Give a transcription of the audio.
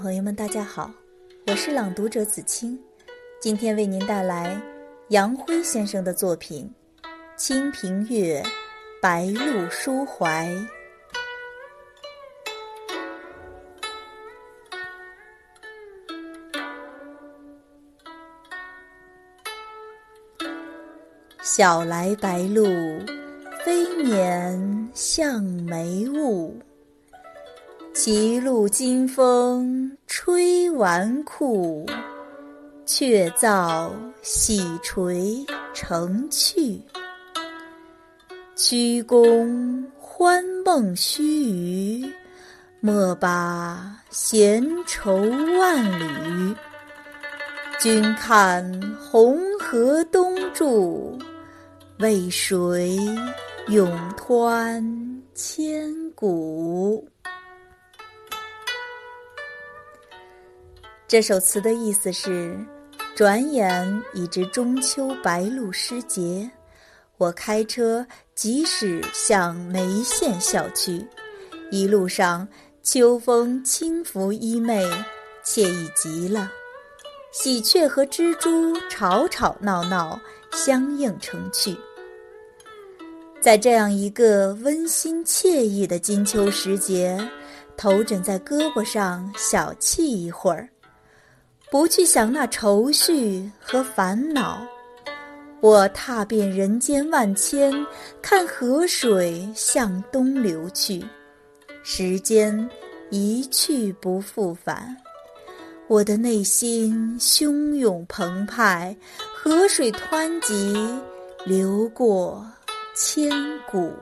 朋友们，大家好，我是朗读者子清，今天为您带来杨辉先生的作品《清平乐·白鹭抒怀》。晓来白鹭飞碾向眉雾。歧路金风吹纨绔，却造洗垂成趣。曲宫欢梦须臾，莫把闲愁万缕。君看红河东注，为谁永湍千古？这首词的意思是：转眼已至中秋白露时节，我开车疾驶向眉县校区，一路上秋风轻拂衣袂，惬意极了。喜鹊和蜘蛛吵吵闹闹，相映成趣。在这样一个温馨惬意的金秋时节，头枕在胳膊上小憩一会儿。不去想那愁绪和烦恼，我踏遍人间万千，看河水向东流去，时间一去不复返，我的内心汹涌澎湃，河水湍急流过千古。